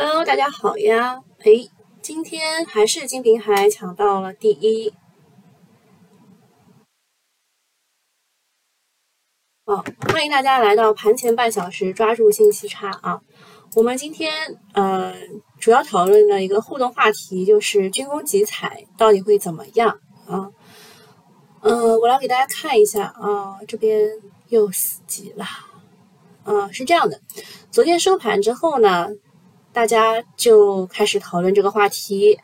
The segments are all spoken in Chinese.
Hello，大家好呀！哎，今天还是金平海抢到了第一。哦，欢迎大家来到盘前半小时，抓住信息差啊！我们今天呃主要讨论的一个互动话题就是军工集采到底会怎么样啊？嗯，我来给大家看一下啊，这边又死机了。啊，是这样的，昨天收盘之后呢，大家就开始讨论这个话题。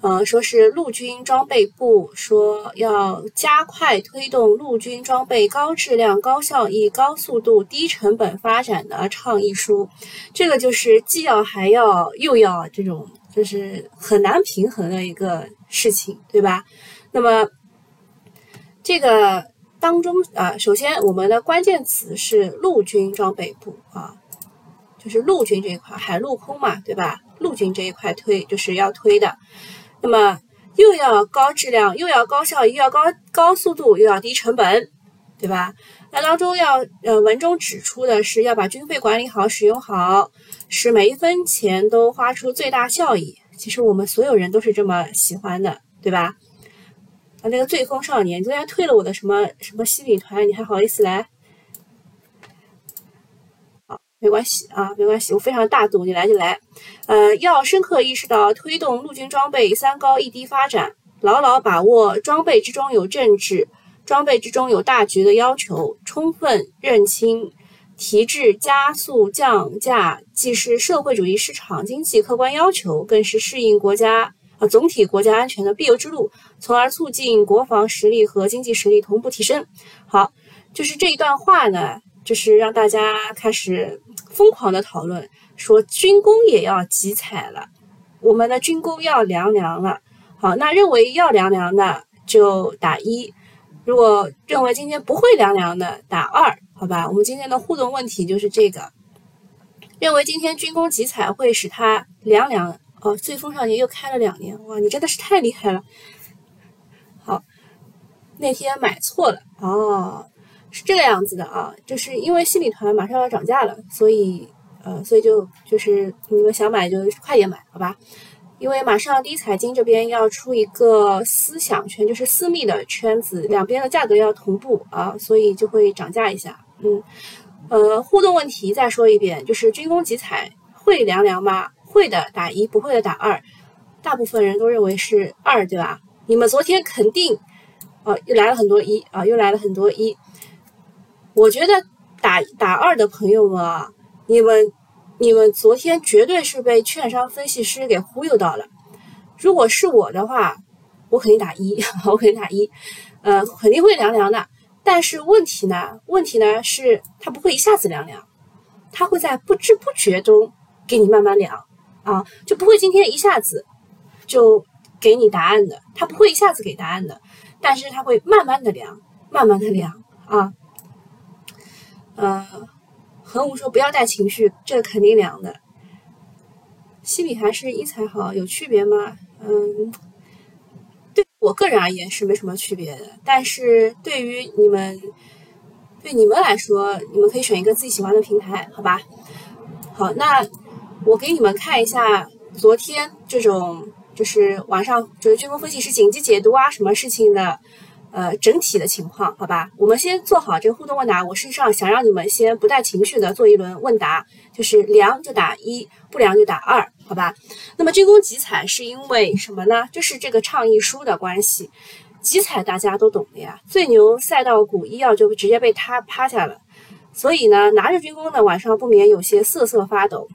呃，说是陆军装备部说要加快推动陆军装备高质量、高效益、高速度、低成本发展的倡议书，这个就是既要还要又要这种，就是很难平衡的一个事情，对吧？那么这个当中啊，首先我们的关键词是陆军装备部啊，就是陆军这一块，海陆空嘛，对吧？陆军这一块推就是要推的。那么又要高质量，又要高效，又要高高速度，又要低成本，对吧？那当中要呃文中指出的是要把军费管理好、使用好，使每一分钱都花出最大效益。其实我们所有人都是这么喜欢的，对吧？啊，那个醉风少年昨天退了我的什么什么西米团，你还好意思来？没关系啊，没关系，我非常大度，你来就来。呃，要深刻意识到推动陆军装备三高一低发展，牢牢把握装备之中有政治、装备之中有大局的要求，充分认清提质加速降价既是社会主义市场经济客观要求，更是适应国家啊总体国家安全的必由之路，从而促进国防实力和经济实力同步提升。好，就是这一段话呢。就是让大家开始疯狂的讨论，说军工也要集采了，我们的军工要凉凉了。好，那认为要凉凉的就打一，如果认为今天不会凉凉的打二，好吧？我们今天的互动问题就是这个，认为今天军工集采会使它凉凉。哦，最风少年又开了两年，哇，你真的是太厉害了。好，那天买错了哦。是这个样子的啊，就是因为新米团马上要涨价了，所以呃，所以就就是你们想买就快点买，好吧？因为马上第一财经这边要出一个思想圈，就是私密的圈子，两边的价格要同步啊，所以就会涨价一下。嗯，呃，互动问题再说一遍，就是军工集采会凉凉吗？会的打一，不会的打二。大部分人都认为是二，对吧？你们昨天肯定哦，又来了很多一啊，又来了很多一。我觉得打打二的朋友们啊，你们你们昨天绝对是被券商分析师给忽悠到了。如果是我的话，我肯定打一，我肯定打一，呃，肯定会凉凉的。但是问题呢，问题呢是它不会一下子凉凉，它会在不知不觉中给你慢慢凉啊，就不会今天一下子就给你答案的，它不会一下子给答案的，但是它会慢慢的凉，慢慢的凉啊。呃，恒武说不要带情绪，这肯定凉的。西米还是一才好，有区别吗？嗯，对我个人而言是没什么区别的，但是对于你们，对你们来说，你们可以选一个自己喜欢的平台，好吧？好，那我给你们看一下昨天这种就是网上就是军工分析师紧急解读啊，什么事情的。呃，整体的情况，好吧，我们先做好这个互动问答。我实际上想让你们先不带情绪的做一轮问答，就是凉就打一，不凉就打二，好吧？那么军工集采是因为什么呢？就是这个倡议书的关系。集采大家都懂的呀，最牛赛道股医药就直接被他趴下了，所以呢，拿着军工的晚上不免有些瑟瑟发抖。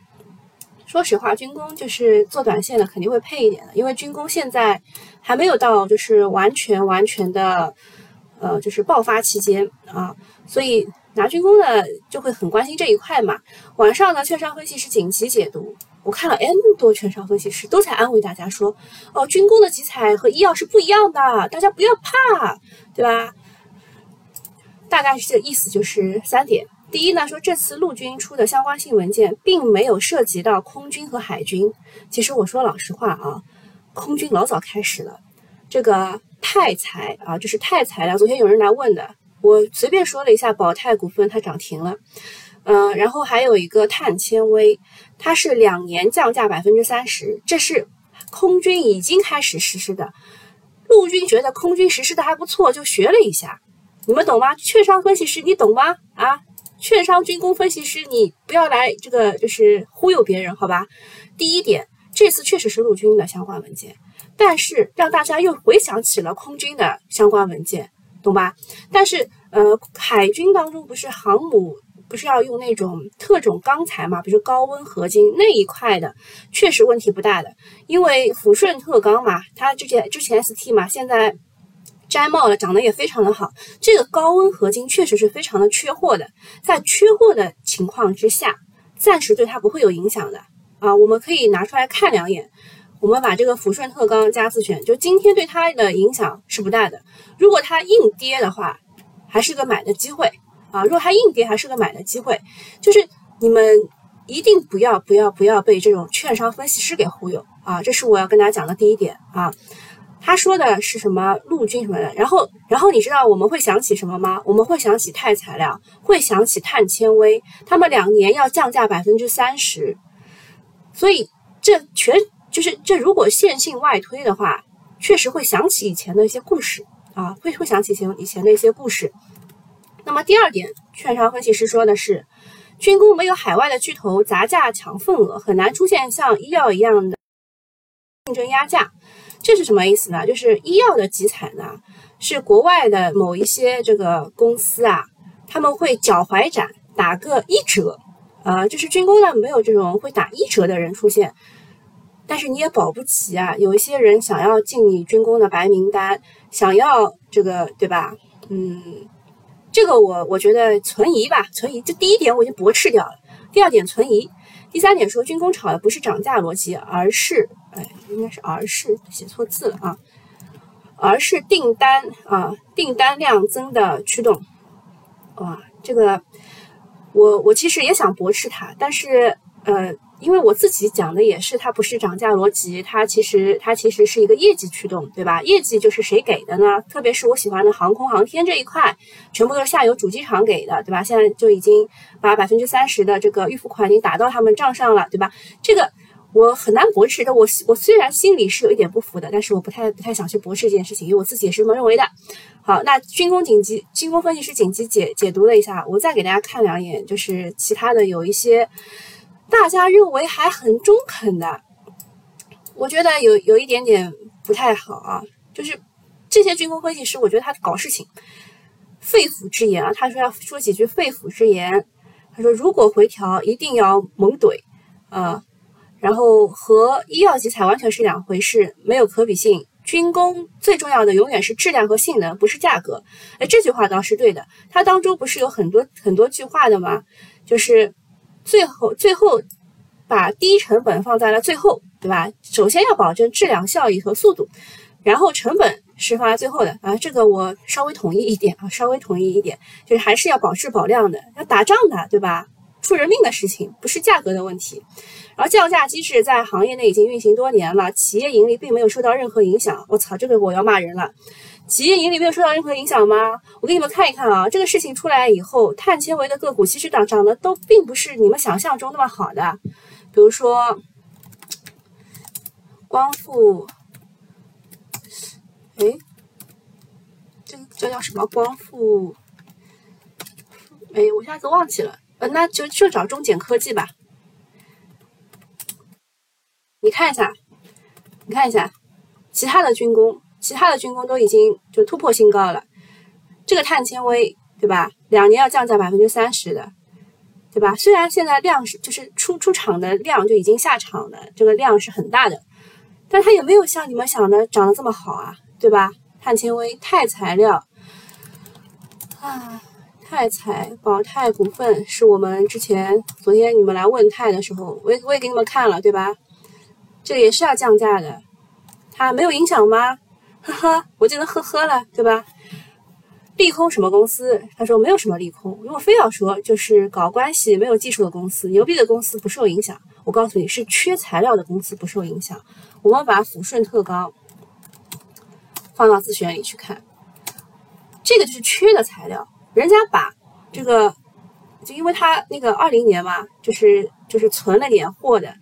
说实话，军工就是做短线的肯定会配一点的，因为军工现在还没有到就是完全完全的，呃，就是爆发期间啊，所以拿军工的就会很关心这一块嘛。晚上呢，券商分析师紧急解读，我看了 N 多券商分析师都在安慰大家说，哦，军工的集采和医药是不一样的，大家不要怕，对吧？大概是这意思，就是三点。第一呢，说这次陆军出的相关性文件并没有涉及到空军和海军。其实我说老实话啊，空军老早开始了。这个泰财啊，就是泰财了。昨天有人来问的，我随便说了一下，宝泰股份它涨停了。嗯，然后还有一个碳纤维，它是两年降价百分之三十，这是空军已经开始实施的。陆军觉得空军实施的还不错，就学了一下，你们懂吗？券商分析师，你懂吗？啊，券商军工分析师，你不要来这个就是忽悠别人，好吧？第一点，这次确实是陆军的相关文件，但是让大家又回想起了空军的相关文件，懂吧？但是呃，海军当中不是航母。不是要用那种特种钢材嘛？比如高温合金那一块的，确实问题不大的。因为抚顺特钢嘛，它之前之前 ST 嘛，现在摘帽了，长得也非常的好。这个高温合金确实是非常的缺货的，在缺货的情况之下，暂时对它不会有影响的啊。我们可以拿出来看两眼。我们把这个抚顺特钢加自选，就今天对它的影响是不大的。如果它硬跌的话，还是个买的机会。啊，如果它硬跌，还是个买的机会。就是你们一定不要、不要、不要被这种券商分析师给忽悠啊！这是我要跟大家讲的第一点啊。他说的是什么陆军什么的，然后，然后你知道我们会想起什么吗？我们会想起钛材料，会想起碳纤维，他们两年要降价百分之三十。所以这全就是这，如果线性外推的话，确实会想起以前的一些故事啊，会会想起前以前的一些故事。那么第二点，券商分析师说的是，军工没有海外的巨头砸价抢份额，很难出现像医药一样的竞争压价。这是什么意思呢？就是医药的集采呢，是国外的某一些这个公司啊，他们会脚踝斩打个一折，呃，就是军工呢没有这种会打一折的人出现，但是你也保不齐啊，有一些人想要进你军工的白名单，想要这个对吧？嗯。这个我我觉得存疑吧，存疑。这第一点我已经驳斥掉了。第二点存疑，第三点说军工炒的不是涨价逻辑，而是哎，应该是而是写错字了啊，而是订单啊订单量增的驱动。哇，这个我我其实也想驳斥它，但是呃。因为我自己讲的也是，它不是涨价逻辑，它其实它其实是一个业绩驱动，对吧？业绩就是谁给的呢？特别是我喜欢的航空航天这一块，全部都是下游主机厂给的，对吧？现在就已经把百分之三十的这个预付款已经打到他们账上了，对吧？这个我很难驳斥的。我我虽然心里是有一点不服的，但是我不太不太想去驳斥这件事情，因为我自己也是这么认为的。好，那军工紧急军工分析师紧急解解读了一下，我再给大家看两眼，就是其他的有一些。大家认为还很中肯的，我觉得有有一点点不太好啊，就是这些军工分析师，我觉得他搞事情，肺腑之言啊，他说要说几句肺腑之言，他说如果回调一定要猛怼啊，然后和医药集采完全是两回事，没有可比性。军工最重要的永远是质量和性能，不是价格。哎，这句话倒是对的，它当中不是有很多很多句话的吗？就是。最后，最后把低成本放在了最后，对吧？首先要保证质量、效益和速度，然后成本是放在最后的啊。这个我稍微统一一点啊，稍微统一一点，就是还是要保质保量的，要打仗的，对吧？出人命的事情不是价格的问题。然后降价机制在行业内已经运行多年了，企业盈利并没有受到任何影响。我操，这个我要骂人了。企业盈利没有受到任何影响吗？我给你们看一看啊，这个事情出来以后，碳纤维的个股其实涨涨的都并不是你们想象中那么好的。比如说光伏，哎，这这叫什么光伏？哎，我一下子忘记了。呃，那就就找中简科技吧。你看一下，你看一下其他的军工。其他的军工都已经就突破新高了，这个碳纤维对吧？两年要降价百分之三十的，对吧？虽然现在量是就是出出厂的量就已经下场的，这个量是很大的，但它也没有像你们想的涨得这么好啊，对吧？碳纤维、钛材料啊，钛材宝泰股份是我们之前昨天你们来问钛的时候，我也我也给你们看了，对吧？这个也是要降价的，它没有影响吗？呵呵，我就能呵呵了，对吧？利空什么公司？他说没有什么利空。如果非要说，就是搞关系没有技术的公司，牛逼的公司不受影响。我告诉你是缺材料的公司不受影响。我们把抚顺特钢放到自选里去看，这个就是缺的材料，人家把这个就因为他那个二零年嘛，就是就是存了点货的，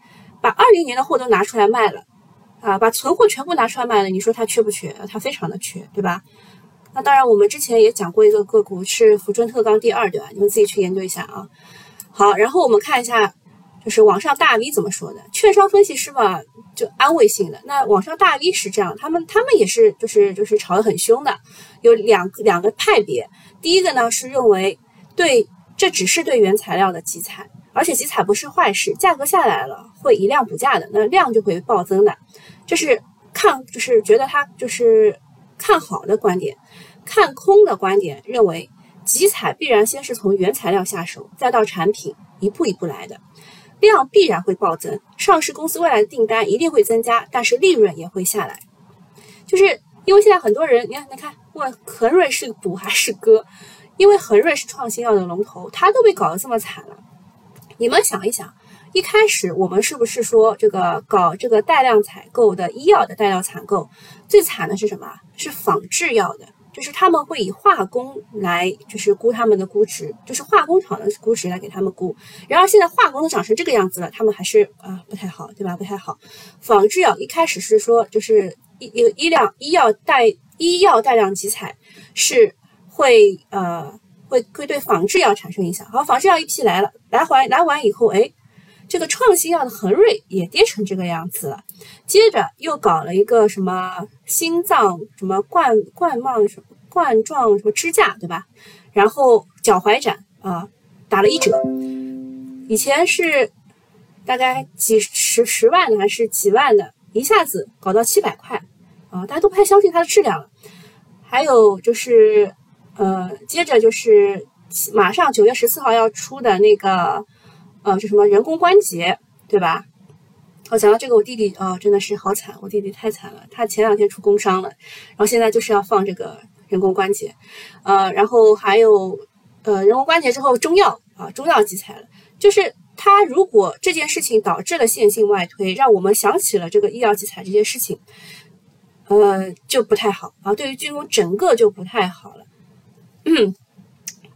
把二零年的货都拿出来卖了，啊，把存货全部拿出来卖了，你说他缺不缺？他非常的缺，对吧？那当然，我们之前也讲过一个个股是福尊特钢第二，对吧？你们自己去研究一下啊。好，然后我们看一下，就是网上大 V 怎么说的，券商分析师嘛，就安慰性的。那网上大 V 是这样，他们他们也是就是就是吵得很凶的，有两两个派别。第一个呢是认为对。这只是对原材料的集采，而且集采不是坏事，价格下来了会以量补价的，那量就会暴增的。这是看，就是觉得它就是看好的观点，看空的观点认为集采必然先是从原材料下手，再到产品，一步一步来的，量必然会暴增，上市公司未来的订单一定会增加，但是利润也会下来。就是因为现在很多人，你看，你看问恒瑞是补还是割？因为恒瑞是创新药的龙头，它都被搞得这么惨了。你们想一想，一开始我们是不是说这个搞这个带量采购的医药的带量采购最惨的是什么？是仿制药的，就是他们会以化工来就是估他们的估值，就是化工厂的估值来给他们估。然而现在化工都长成这个样子了，他们还是啊不太好，对吧？不太好。仿制药一开始是说就是医医医疗医药带医药带量集采是。会呃会会对仿制药产生影响。好，仿制药一批来了，来完来完以后，哎，这个创新药的恒瑞也跌成这个样子了。接着又搞了一个什么心脏什么冠冠状什么冠状什么支架，对吧？然后脚踝展啊打了一折，以前是大概几十十万的还是几万的，一下子搞到七百块啊，大家都不太相信它的质量了。还有就是。呃，接着就是马上九月十四号要出的那个，呃，就什么人工关节，对吧？我讲到这个，我弟弟啊，真的是好惨，我弟弟太惨了。他前两天出工伤了，然后现在就是要放这个人工关节，呃，然后还有呃人工关节之后中药啊，中药集采了。就是他如果这件事情导致了线性外推，让我们想起了这个医药集采这件事情，呃，就不太好啊。对于军工整个就不太好了。嗯，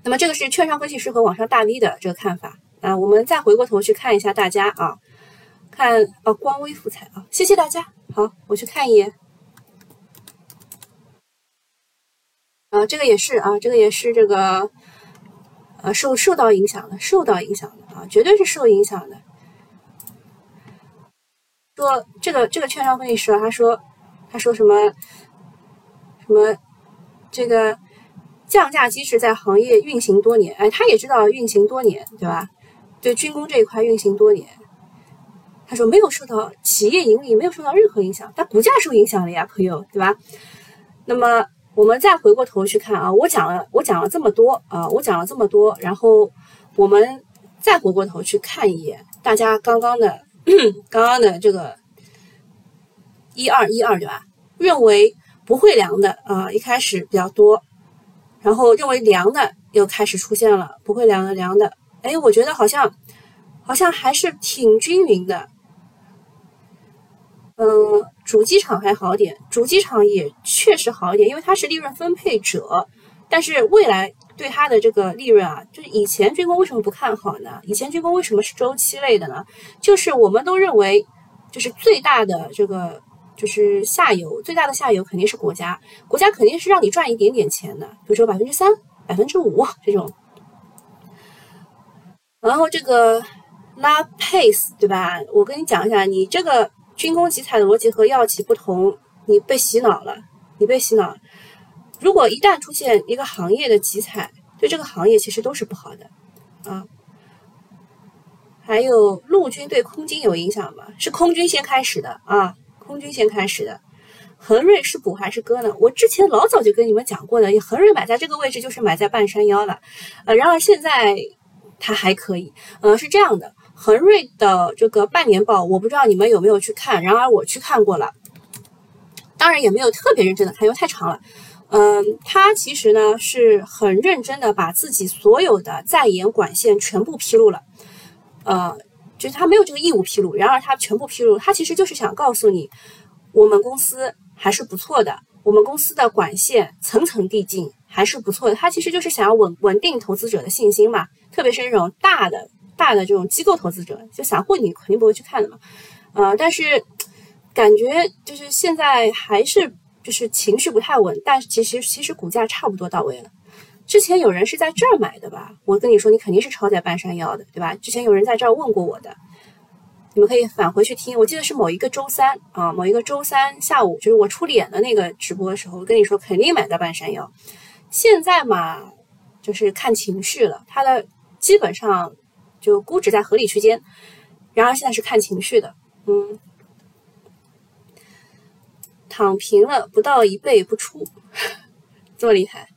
那么这个是券商分析师和网上大 V 的这个看法啊。我们再回过头去看一下大家啊，看哦，光微复彩啊，谢谢大家。好，我去看一眼。啊，这个也是啊，这个也是这个呃受受到影响的，受到影响的啊，绝对是受影响的。说这个这个券商分析师，他说他说什么什么这个。降价机制在行业运行多年，哎，他也知道运行多年，对吧？对军工这一块运行多年，他说没有受到企业盈利没有受到任何影响，但股价受影响了呀，朋友，对吧？那么我们再回过头去看啊，我讲了我讲了这么多啊，我讲了这么多，然后我们再回过头去看一眼大家刚刚的 刚刚的这个一二一二，对吧？认为不会凉的啊，一开始比较多。然后认为凉的又开始出现了，不会凉的凉的，哎，我觉得好像好像还是挺均匀的。嗯，主机厂还好点，主机厂也确实好一点，因为它是利润分配者。但是未来对它的这个利润啊，就是以前军工为什么不看好呢？以前军工为什么是周期类的呢？就是我们都认为，就是最大的这个。就是下游最大的下游肯定是国家，国家肯定是让你赚一点点钱的，比如说百分之三、百分之五这种。然后这个拉 pace 对吧？我跟你讲一下，你这个军工集采的逻辑和药企不同，你被洗脑了，你被洗脑。如果一旦出现一个行业的集采，对这个行业其实都是不好的啊。还有陆军对空军有影响吗？是空军先开始的啊。空军先开始的，恒瑞是补还是割呢？我之前老早就跟你们讲过的，恒瑞买在这个位置就是买在半山腰了，呃，然而现在它还可以，呃，是这样的，恒瑞的这个半年报，我不知道你们有没有去看，然而我去看过了，当然也没有特别认真的看，因为太长了，嗯，他其实呢是很认真的把自己所有的在研管线全部披露了，呃。就是他没有这个义务披露，然而他全部披露，他其实就是想告诉你，我们公司还是不错的，我们公司的管线层层递进，还是不错的。他其实就是想要稳稳定投资者的信心嘛，特别是那种大的大的这种机构投资者，就散户你肯定不会去看的嘛。呃，但是感觉就是现在还是就是情绪不太稳，但其实其实股价差不多到位了。之前有人是在这儿买的吧？我跟你说，你肯定是抄在半山腰的，对吧？之前有人在这儿问过我的，你们可以返回去听。我记得是某一个周三啊，某一个周三下午，就是我出脸的那个直播的时候，我跟你说肯定买在半山腰。现在嘛，就是看情绪了。它的基本上就估值在合理区间，然而现在是看情绪的。嗯，躺平了不到一倍不出，这么厉害。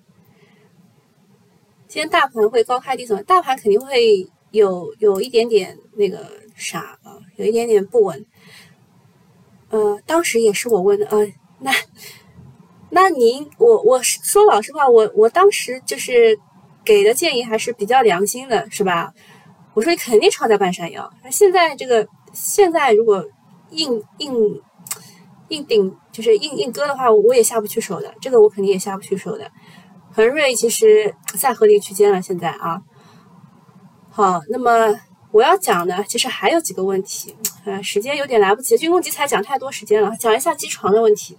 今天大盘会高开低走，大盘肯定会有有一点点那个啥啊，有一点点不稳。呃，当时也是我问的，呃，那那您，我我说老实话，我我当时就是给的建议还是比较良心的，是吧？我说你肯定抄在半山腰。那现在这个现在如果硬硬硬顶，就是硬硬割的话，我也下不去手的，这个我肯定也下不去手的。恒瑞其实在合理区间了，现在啊，好，那么我要讲的其实还有几个问题，呃，时间有点来不及，军工集采讲太多时间了，讲一下机床的问题，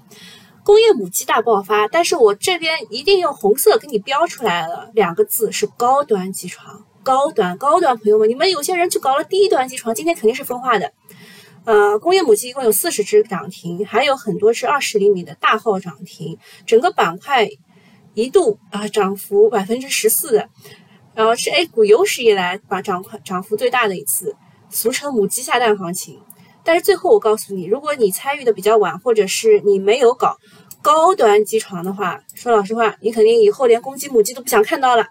工业母机大爆发，但是我这边一定用红色给你标出来了两个字是高端机床，高端高端朋友们，你们有些人去搞了低端机床，今天肯定是分化的，呃，工业母机一共有四十只涨停，还有很多是二十厘米的大号涨停，整个板块。一度啊涨幅百分之十四，然后是 A 股有史以来把涨块涨幅最大的一次，俗称母鸡下蛋行情。但是最后我告诉你，如果你参与的比较晚，或者是你没有搞高端机床的话，说老实话，你肯定以后连公鸡母鸡都不想看到了。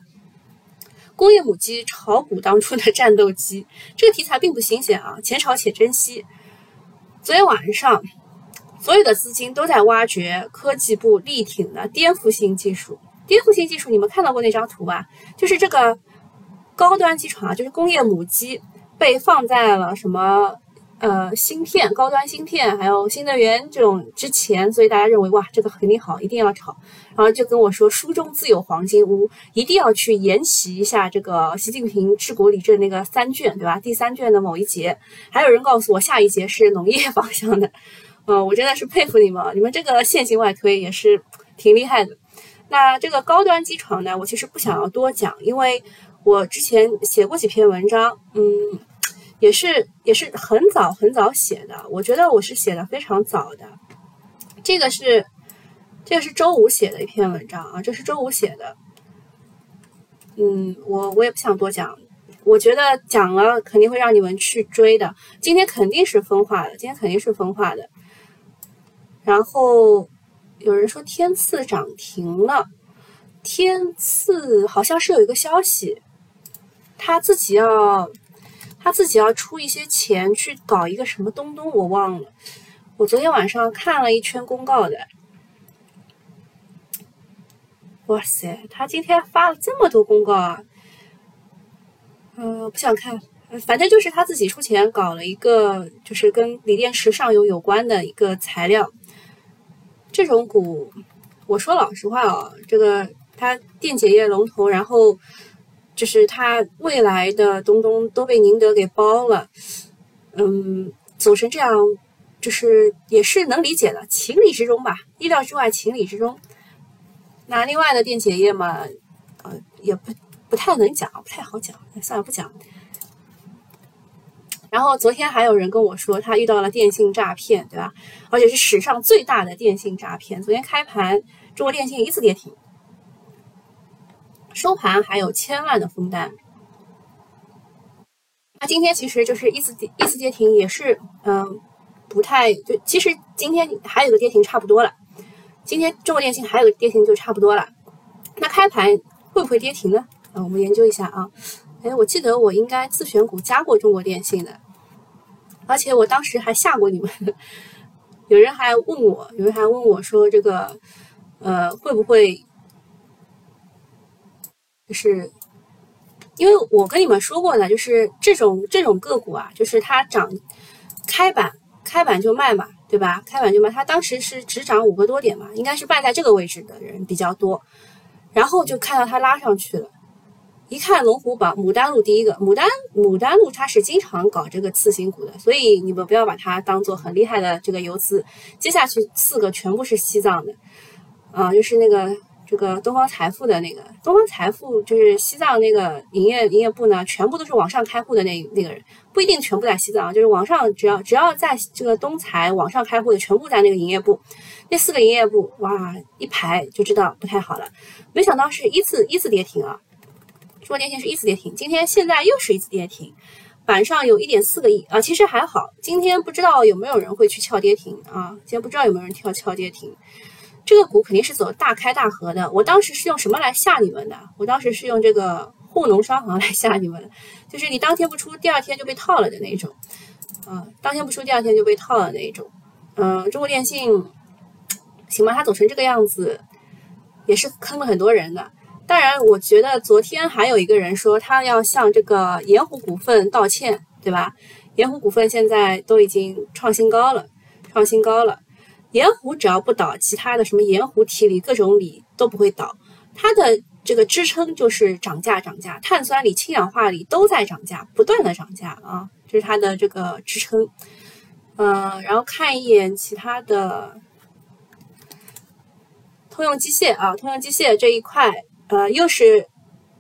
工业母鸡炒股当初的战斗机，这个题材并不新鲜啊，且炒且珍惜。昨天晚上。所有的资金都在挖掘科技部力挺的颠覆性技术。颠覆性技术，你们看到过那张图吧？就是这个高端机床啊，就是工业母机被放在了什么呃芯片、高端芯片，还有新能源这种之前，所以大家认为哇，这个肯定好，一定要炒。然后就跟我说，书中自有黄金屋，一定要去研习一下这个习近平治国理政那个三卷，对吧？第三卷的某一节，还有人告诉我下一节是农业方向的。嗯，我真的是佩服你们，你们这个线性外推也是挺厉害的。那这个高端机床呢，我其实不想要多讲，因为我之前写过几篇文章，嗯，也是也是很早很早写的，我觉得我是写的非常早的。这个是这个是周五写的一篇文章啊，这是周五写的。嗯，我我也不想多讲，我觉得讲了肯定会让你们去追的。今天肯定是分化的，今天肯定是分化的。然后有人说天赐涨停了，天赐好像是有一个消息，他自己要他自己要出一些钱去搞一个什么东东，我忘了。我昨天晚上看了一圈公告的，哇塞，他今天发了这么多公告啊！嗯，不想看，反正就是他自己出钱搞了一个，就是跟锂电池上游有关的一个材料。这种股，我说老实话啊，这个它电解液龙头，然后就是它未来的东东都被宁德给包了，嗯，走成这样，就是也是能理解的，情理之中吧，意料之外，情理之中。那另外的电解液嘛，呃，也不不太能讲，不太好讲，算了，不讲。然后昨天还有人跟我说，他遇到了电信诈骗，对吧？而且是史上最大的电信诈骗。昨天开盘，中国电信一次跌停，收盘还有千万的封单。那今天其实就是一次跌一次跌停，也是嗯不太就其实今天还有个跌停差不多了。今天中国电信还有个跌停就差不多了。那开盘会不会跌停呢？啊，我们研究一下啊。哎，我记得我应该自选股加过中国电信的，而且我当时还吓过你们。有人还问我，有人还问我说：“这个，呃，会不会就是因为我跟你们说过呢？就是这种这种个股啊，就是它涨开板开板就卖嘛，对吧？开板就卖。它当时是只涨五个多点嘛，应该是卖在这个位置的人比较多。然后就看到它拉上去了。一看龙虎榜，牡丹路第一个，牡丹牡丹路它是经常搞这个次新股的，所以你们不要把它当做很厉害的这个游资。接下去四个全部是西藏的，啊，就是那个这个东方财富的那个东方财富，就是西藏那个营业营业部呢，全部都是网上开户的那那个人，不一定全部在西藏，就是网上只要只要在这个东财网上开户的，全部在那个营业部。那四个营业部，哇，一排就知道不太好了。没想到是一次一次跌停啊！中国电信是一次跌停，今天现在又是一次跌停，板上有一点四个亿啊，其实还好。今天不知道有没有人会去撬跌停啊？今天不知道有没有人跳撬跌停。这个股肯定是走大开大合的。我当时是用什么来吓你们的？我当时是用这个沪农商行来吓你们，就是你当天不出，第二天就被套了的那种啊，当天不出，第二天就被套了那一种。嗯，中国电信行吧，它走成这个样子，也是坑了很多人的。当然，我觉得昨天还有一个人说他要向这个盐湖股份道歉，对吧？盐湖股份现在都已经创新高了，创新高了。盐湖只要不倒，其他的什么盐湖提锂各种锂都不会倒。它的这个支撑就是涨价，涨价。碳酸锂、氢氧化锂都在涨价，不断的涨价啊，这是它的这个支撑。嗯，然后看一眼其他的，通用机械啊，通用机械这一块。呃，又是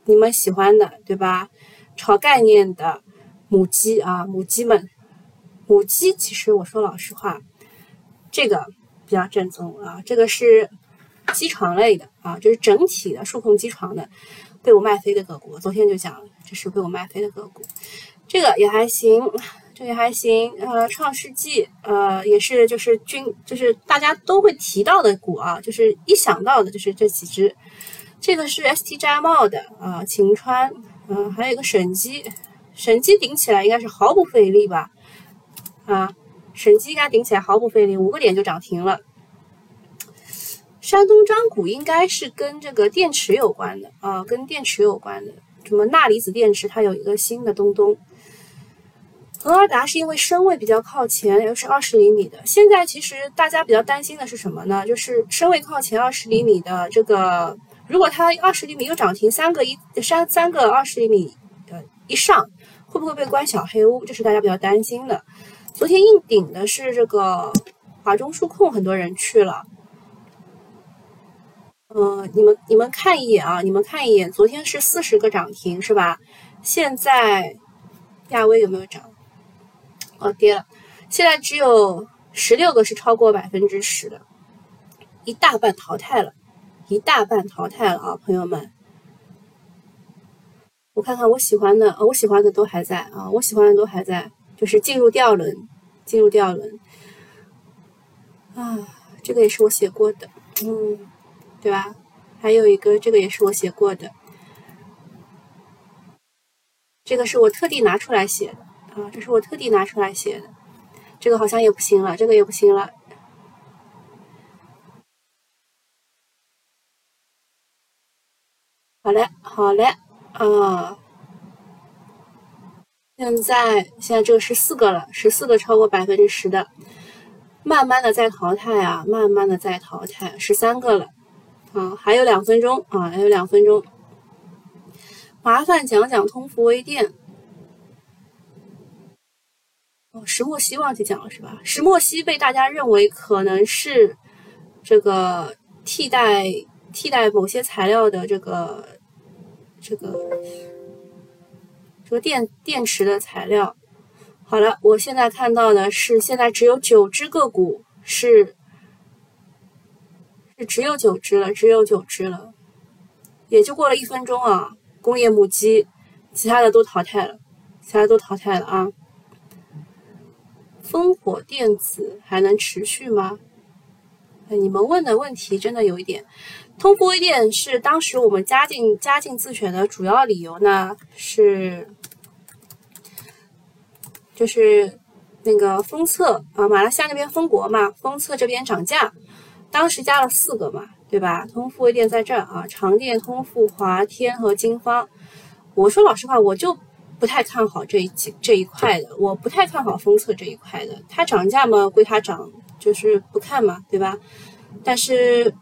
你们喜欢的，对吧？炒概念的母鸡啊，母鸡们，母鸡其实我说老实话，这个比较正宗啊，这个是机床类的啊，就是整体的数控机床的，被我卖飞的个股，昨天就讲了，这是被我卖飞的个股，这个也还行，这也还行，呃，创世纪，呃，也是就是均就是大家都会提到的股啊，就是一想到的就是这几只。这个是 ST 扎帽的啊，晴川，嗯，还有一个沈基，沈基顶起来应该是毫不费力吧？啊，沈基应该顶起来毫不费力，五个点就涨停了。山东张谷应该是跟这个电池有关的啊，跟电池有关的，什么钠离子电池，它有一个新的东东。恒尔达是因为身位比较靠前，又是二十厘米的。现在其实大家比较担心的是什么呢？就是身位靠前二十厘米的这个。如果它二十厘米又涨停三个一三三个二十厘米呃以上，会不会被关小黑屋？这是大家比较担心的。昨天硬顶的是这个华中数控，很多人去了。嗯，你们你们看一眼啊，你们看一眼，昨天是四十个涨停是吧？现在亚威有没有涨？哦，跌了。现在只有十六个是超过百分之十的，一大半淘汰了。一大半淘汰了啊，朋友们，我看看我喜欢的，我喜欢的都还在啊，我喜欢的都还在，就是进入第二轮，进入第二轮啊，这个也是我写过的，嗯，对吧？还有一个，这个也是我写过的，这个是我特地拿出来写的啊，这是我特地拿出来写的，这个好像也不行了，这个也不行了。好嘞，好嘞，啊，现在现在这个十四个了，十四个超过百分之十的，慢慢的在淘汰啊，慢慢的在淘汰，十三个了，啊，还有两分钟啊，还有两分钟，麻烦讲讲通富微电，哦，石墨烯忘记讲了是吧？石墨烯被大家认为可能是这个替代。替代某些材料的这个这个这个电电池的材料，好了，我现在看到的是现在只有九只个股是是只有九只了，只有九只了，也就过了一分钟啊！工业母机，其他的都淘汰了，其他都淘汰了啊！烽火电子还能持续吗？你们问的问题真的有一点。通富微电是当时我们加进加进自选的主要理由呢，是就是那个封测啊，马来西亚那边封国嘛，封测这边涨价，当时加了四个嘛，对吧？通富微电在这儿啊，长电、通富、华天和金方。我说老实话，我就不太看好这一这一块的，我不太看好封测这一块的。它涨价嘛，归它涨，就是不看嘛，对吧？但是。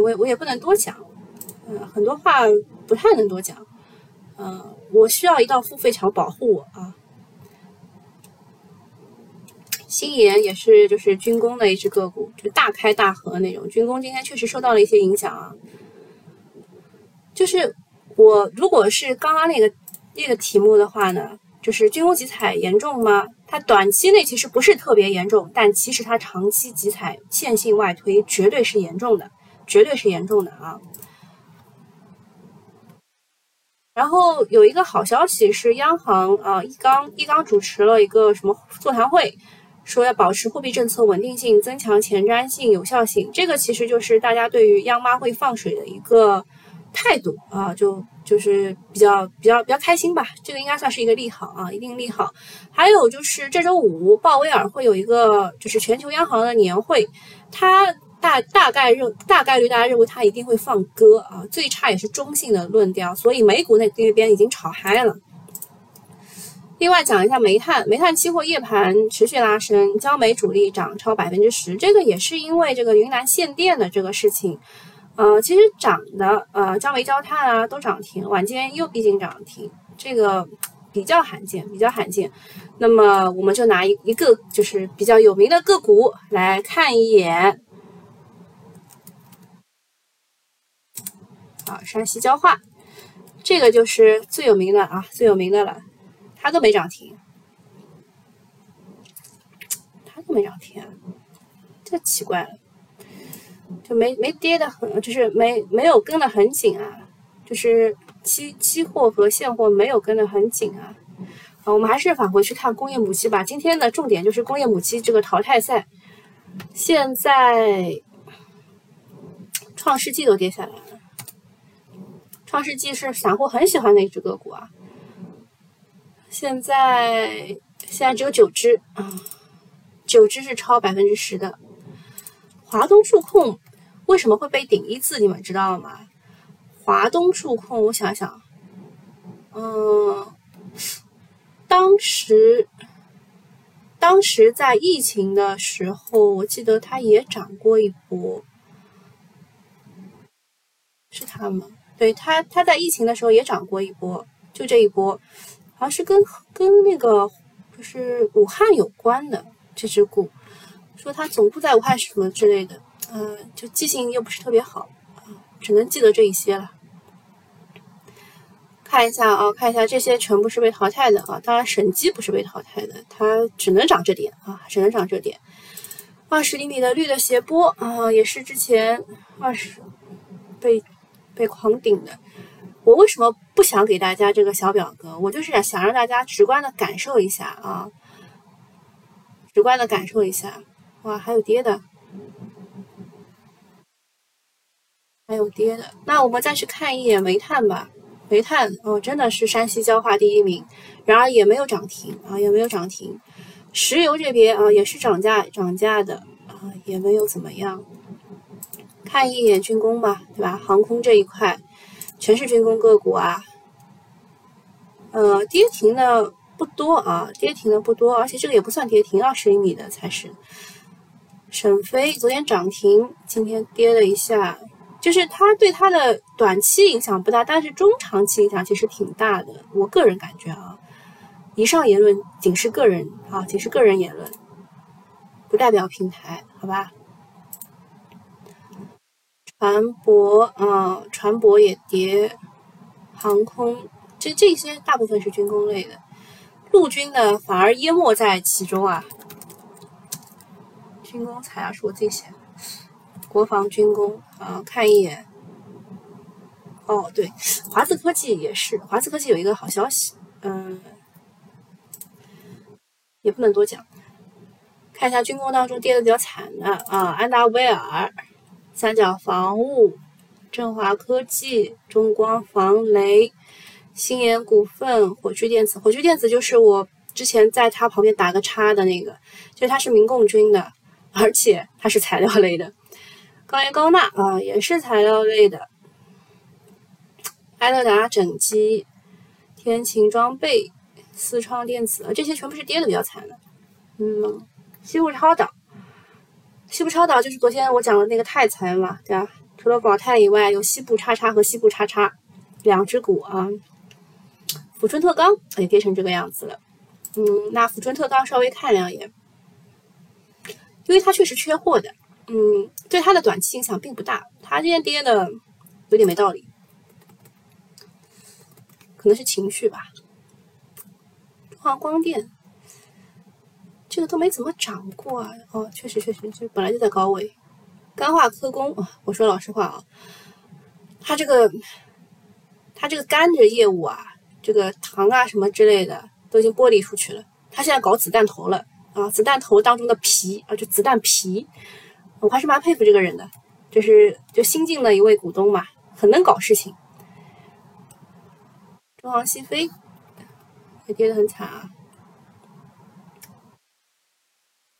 我也我也不能多讲，呃，很多话不太能多讲。嗯，我需要一道付费墙保护我啊。新研也是就是军工的一只个股，就大开大合那种。军工今天确实受到了一些影响啊。就是我如果是刚刚那个那个题目的话呢，就是军工集采严重吗？它短期内其实不是特别严重，但其实它长期集采线性外推绝对是严重的，绝对是严重的啊。然后有一个好消息是，央行啊一刚一刚主持了一个什么座谈会。说要保持货币政策稳定性，增强前瞻性、有效性，这个其实就是大家对于央妈会放水的一个态度啊，就就是比较比较比较开心吧。这个应该算是一个利好啊，一定利好。还有就是这周五鲍威尔会有一个就是全球央行的年会，他大大概认大概率大家认为它一定会放鸽啊，最差也是中性的论调，所以美股那那边已经炒嗨了。另外讲一下煤炭，煤炭期货夜盘持续拉升，焦煤主力涨超百分之十，这个也是因为这个云南限电的这个事情。呃，其实涨的呃焦煤、焦炭啊都涨停，晚间又逼近涨停，这个比较罕见，比较罕见。那么我们就拿一一个就是比较有名的个股来看一眼，山西焦化，这个就是最有名的啊，最有名的了。它都没涨停，它都没涨停啊，这奇怪了，就没没跌的很，就是没没有跟的很紧啊，就是期期货和现货没有跟的很紧啊。啊，我们还是返回去看工业母机吧。今天的重点就是工业母机这个淘汰赛。现在创世纪都跌下来了，创世纪是散户很喜欢的一只个股啊。现在现在只有九只啊，九只是超百分之十的。华东数控为什么会被顶一字？你们知道吗？华东数控，我想想，嗯，当时当时在疫情的时候，我记得它也涨过一波，是它吗？对，它它在疫情的时候也涨过一波，就这一波。好像是跟跟那个就是武汉有关的这只股，说它总部在武汉什么之类的，嗯，就记性又不是特别好，只能记得这一些了。看一下啊，看一下这些全部是被淘汰的啊，当然神机不是被淘汰的，它只能涨这点啊，只能涨这点。二十厘米的绿的斜波啊，也是之前二十被被狂顶的。我为什么不想给大家这个小表格？我就是想让大家直观的感受一下啊，直观的感受一下。哇，还有跌的，还有跌的。那我们再去看一眼煤炭吧。煤炭哦，真的是山西焦化第一名，然而也没有涨停啊，也没有涨停。石油这边啊，也是涨价涨价的啊，也没有怎么样。看一眼军工吧，对吧？航空这一块。全是军工个股啊，呃，跌停的不多啊，跌停的不多，而且这个也不算跌停，二十厘米的才是。沈飞昨天涨停，今天跌了一下，就是它对它的短期影响不大，但是中长期影响其实挺大的。我个人感觉啊，以上言论仅是个人啊，仅是个人言论，不代表平台，好吧？船舶啊，船舶也跌，航空这这些大部分是军工类的，陆军的反而淹没在其中啊。军工材啊，是我自己写的，国防军工啊，看一眼。哦，对，华资科技也是，华资科技有一个好消息，嗯，也不能多讲，看一下军工当中跌的比较惨的啊，安达威尔。三角防务、振华科技、中光防雷、新研股份、火炬电子。火炬电子就是我之前在它旁边打个叉的那个，就是它是民共军的，而且它是材料类的。高盐高钠啊，也是材料类的。埃乐达整机、天晴装备、思创电子，这些全部是跌的比较惨的。嗯，西部超导。西部超导就是昨天我讲的那个泰材嘛，对吧？除了广泰以外，有西部叉叉和西部叉叉两只股啊。富春特钢也跌成这个样子了，嗯，那富春特钢稍微看两眼，因为它确实缺货的，嗯，对它的短期影响并不大。它今天跌的有点没道理，可能是情绪吧。中航光电这个都没怎么涨过啊，哦，确实确实，就本来就在高位。钢化科工，我说老实话啊，他这个他这个干的业务啊。这个糖啊什么之类的都已经剥离出去了，他现在搞子弹头了啊！子弹头当中的皮啊，就子弹皮，我还是蛮佩服这个人的，就是就新进的一位股东嘛，很能搞事情。中航西飞也跌得很惨啊，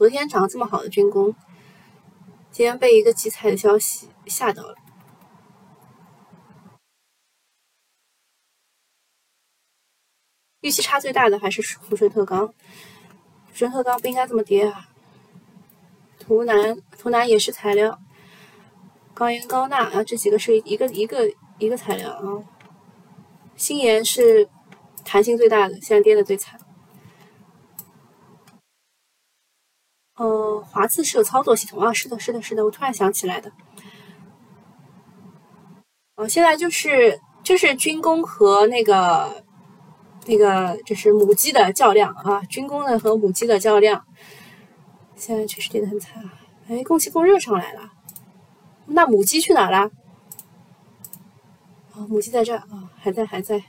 昨天涨得这么好的军工，今天被一个集采的消息吓到了。预期差最大的还是富顺特钢，富春特钢不应该这么跌啊。图南，图南也是材料，高盐高钠啊，这几个是一个一个一个材料啊。新盐是弹性最大的，现在跌的最惨。呃，华字是有操作系统啊，是的，是的，是的，我突然想起来的。哦，现在就是就是军工和那个。那个就是母鸡的较量啊，军工的和母鸡的较量，现在确实跌得很惨啊。哎，供气供热上来了，那母鸡去哪了？啊，母鸡在这啊，还在还在。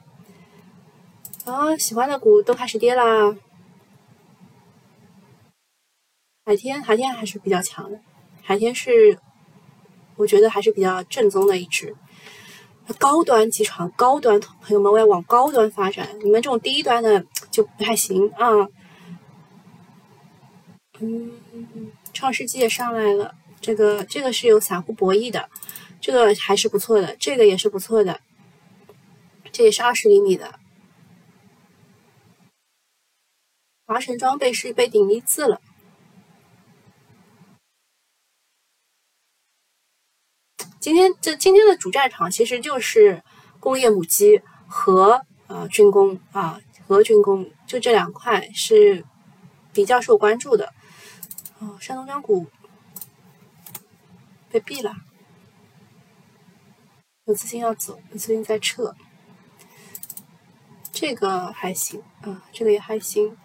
啊，喜欢的股都开始跌啦。海天海天还是比较强的，海天是我觉得还是比较正宗的一只。高端机床，高端朋友们，我要往高端发展。你们这种低端的就不太行啊。嗯，创世纪也上来了，这个这个是有散户博弈的，这个还是不错的，这个也是不错的，这也是二十厘米的。华晨装备是被顶一字了。今天这今天的主战场其实就是工业母机和呃军工啊和军工，就这两块是比较受关注的。哦，山东钢股被毙了，有资金要走，有资金在撤。这个还行啊，这个也还行。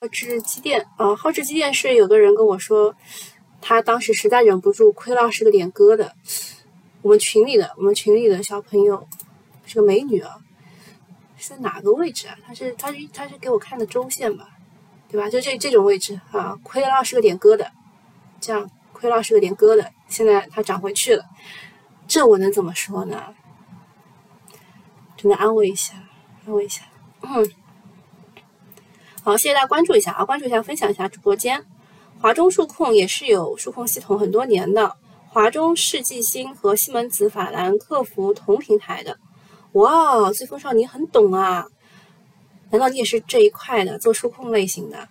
浩志机电啊，浩志机电是有个人跟我说。他当时实在忍不住，亏了是个脸疙瘩。我们群里的，我们群里的小朋友是个美女啊，是在哪个位置啊？他是，他是，他是给我看的周线吧，对吧？就这这种位置啊，亏了是个脸疙瘩，这样亏了是个脸疙瘩。现在它涨回去了，这我能怎么说呢？只能安慰一下，安慰一下。嗯，好，谢谢大家关注一下啊，关注一下，分享一下直播间。华中数控也是有数控系统很多年的，华中世纪星和西门子、法兰克福同平台的。哇，随风少你很懂啊？难道你也是这一块的做数控类型的？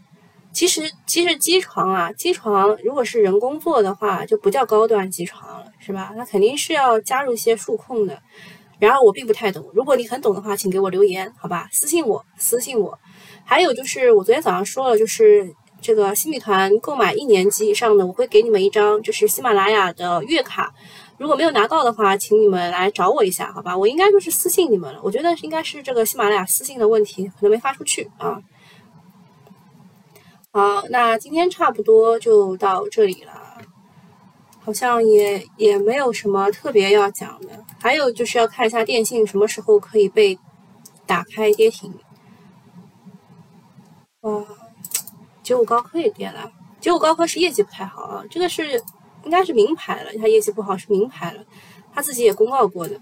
其实，其实机床啊，机床如果是人工做的话，就不叫高端机床了，是吧？那肯定是要加入一些数控的。然而我并不太懂，如果你很懂的话，请给我留言，好吧？私信我，私信我。还有就是我昨天早上说了，就是。这个新米团购买一年级以上的，我会给你们一张，就是喜马拉雅的月卡。如果没有拿到的话，请你们来找我一下，好吧？我应该就是私信你们了。我觉得应该是这个喜马拉雅私信的问题，可能没发出去啊。好，那今天差不多就到这里了，好像也也没有什么特别要讲的。还有就是要看一下电信什么时候可以被打开跌停。哇。九五高科也跌了，九五高科是业绩不太好啊，这个是应该是明牌了，它业绩不好是明牌了，他自己也公告过的。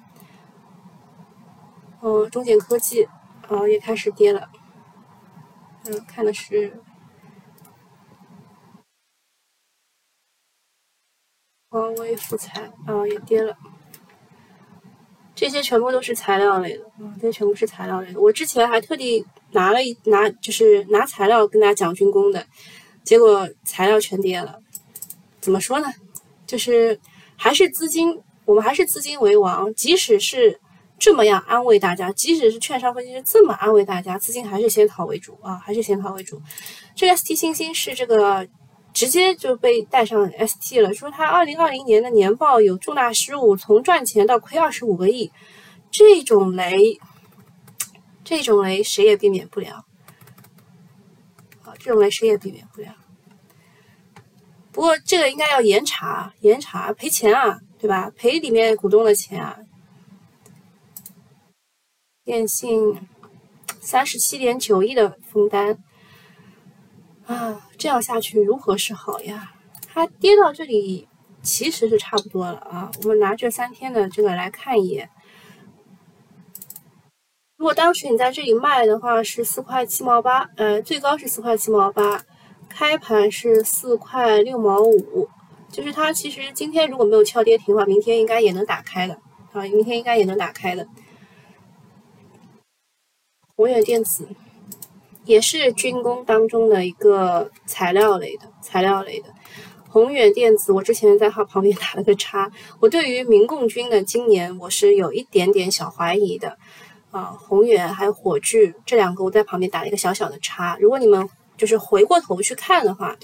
嗯，中简科技啊也开始跌了，嗯，看的是华为复材啊也跌了，这些全部都是材料类的啊，这些全部是材料类的，我之前还特地。拿了一拿就是拿材料跟大家讲军工的，结果材料全跌了，怎么说呢？就是还是资金，我们还是资金为王，即使是这么样安慰大家，即使是券商分析师这么安慰大家，资金还是先逃为主啊，还是先逃为主。这个 ST 星星是这个直接就被带上 ST 了，说它二零二零年的年报有重大失误，从赚钱到亏二十五个亿，这种雷，这种雷谁也避免不了。啊，这种雷谁也避免不了。不过这个应该要严查，严查赔钱啊，对吧？赔里面股东的钱啊。电信三十七点九亿的封单啊，这样下去如何是好呀？它跌到这里其实是差不多了啊。我们拿这三天的这个来看一眼，如果当时你在这里卖的话是四块七毛八，呃，最高是四块七毛八。开盘是四块六毛五，就是它其实今天如果没有敲跌停的话，明天应该也能打开的啊，明天应该也能打开的。宏远电子也是军工当中的一个材料类的，材料类的。宏远电子，我之前在它旁边打了个叉。我对于民共军的今年我是有一点点小怀疑的啊。宏远还有火炬这两个，我在旁边打了一个小小的叉。如果你们就是回过头去看的话，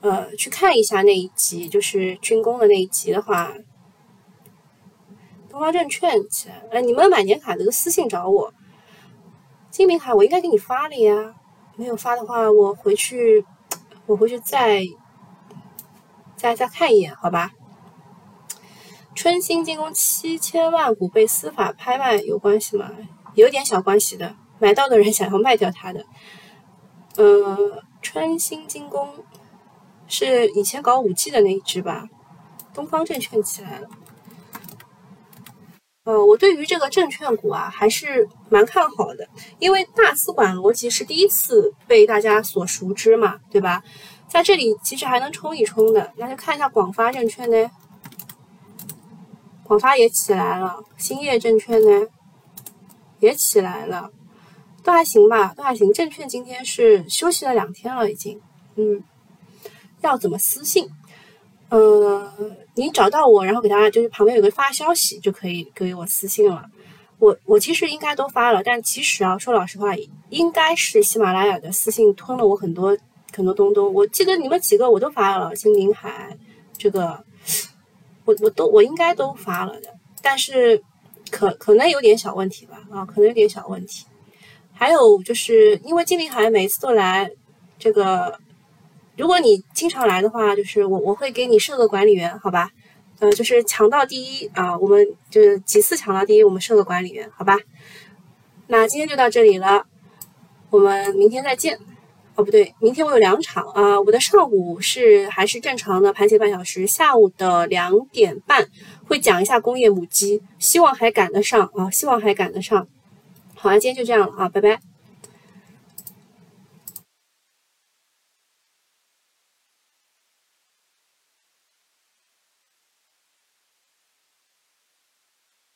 呃，去看一下那一集，就是军工的那一集的话，东方证券起来，哎，你们买年卡的都私信找我，金明卡我应该给你发了呀，没有发的话，我回去，我回去再再再看一眼，好吧？春兴精工七千万股被司法拍卖有关系吗？有点小关系的，买到的人想要卖掉它的。呃，春兴精工是以前搞五 G 的那一只吧？东方证券起来了。呃，我对于这个证券股啊，还是蛮看好的，因为大资管逻辑是第一次被大家所熟知嘛，对吧？在这里其实还能冲一冲的，那就看一下广发证券呢，广发也起来了，兴业证券呢也起来了。都还行吧，都还行。证券今天是休息了两天了，已经。嗯，要怎么私信？呃，你找到我，然后给他就是旁边有个发消息就可以给我私信了。我我其实应该都发了，但其实啊，说老实话，应该是喜马拉雅的私信吞了我很多很多东东。我记得你们几个我都发了，金林海这个，我我都我应该都发了的，但是可可能有点小问题吧，啊，可能有点小问题。还有就是因为金陵海每次都来，这个如果你经常来的话，就是我我会给你设个管理员，好吧？呃，就是抢到第一啊，我们就是几次抢到第一，我们设个管理员，好吧？那今天就到这里了，我们明天再见。哦，不对，明天我有两场啊，我的上午是还是正常的盘前半小时，下午的两点半会讲一下工业母机，希望还赶得上啊，希望还赶得上。好啊，今天就这样了啊，拜拜。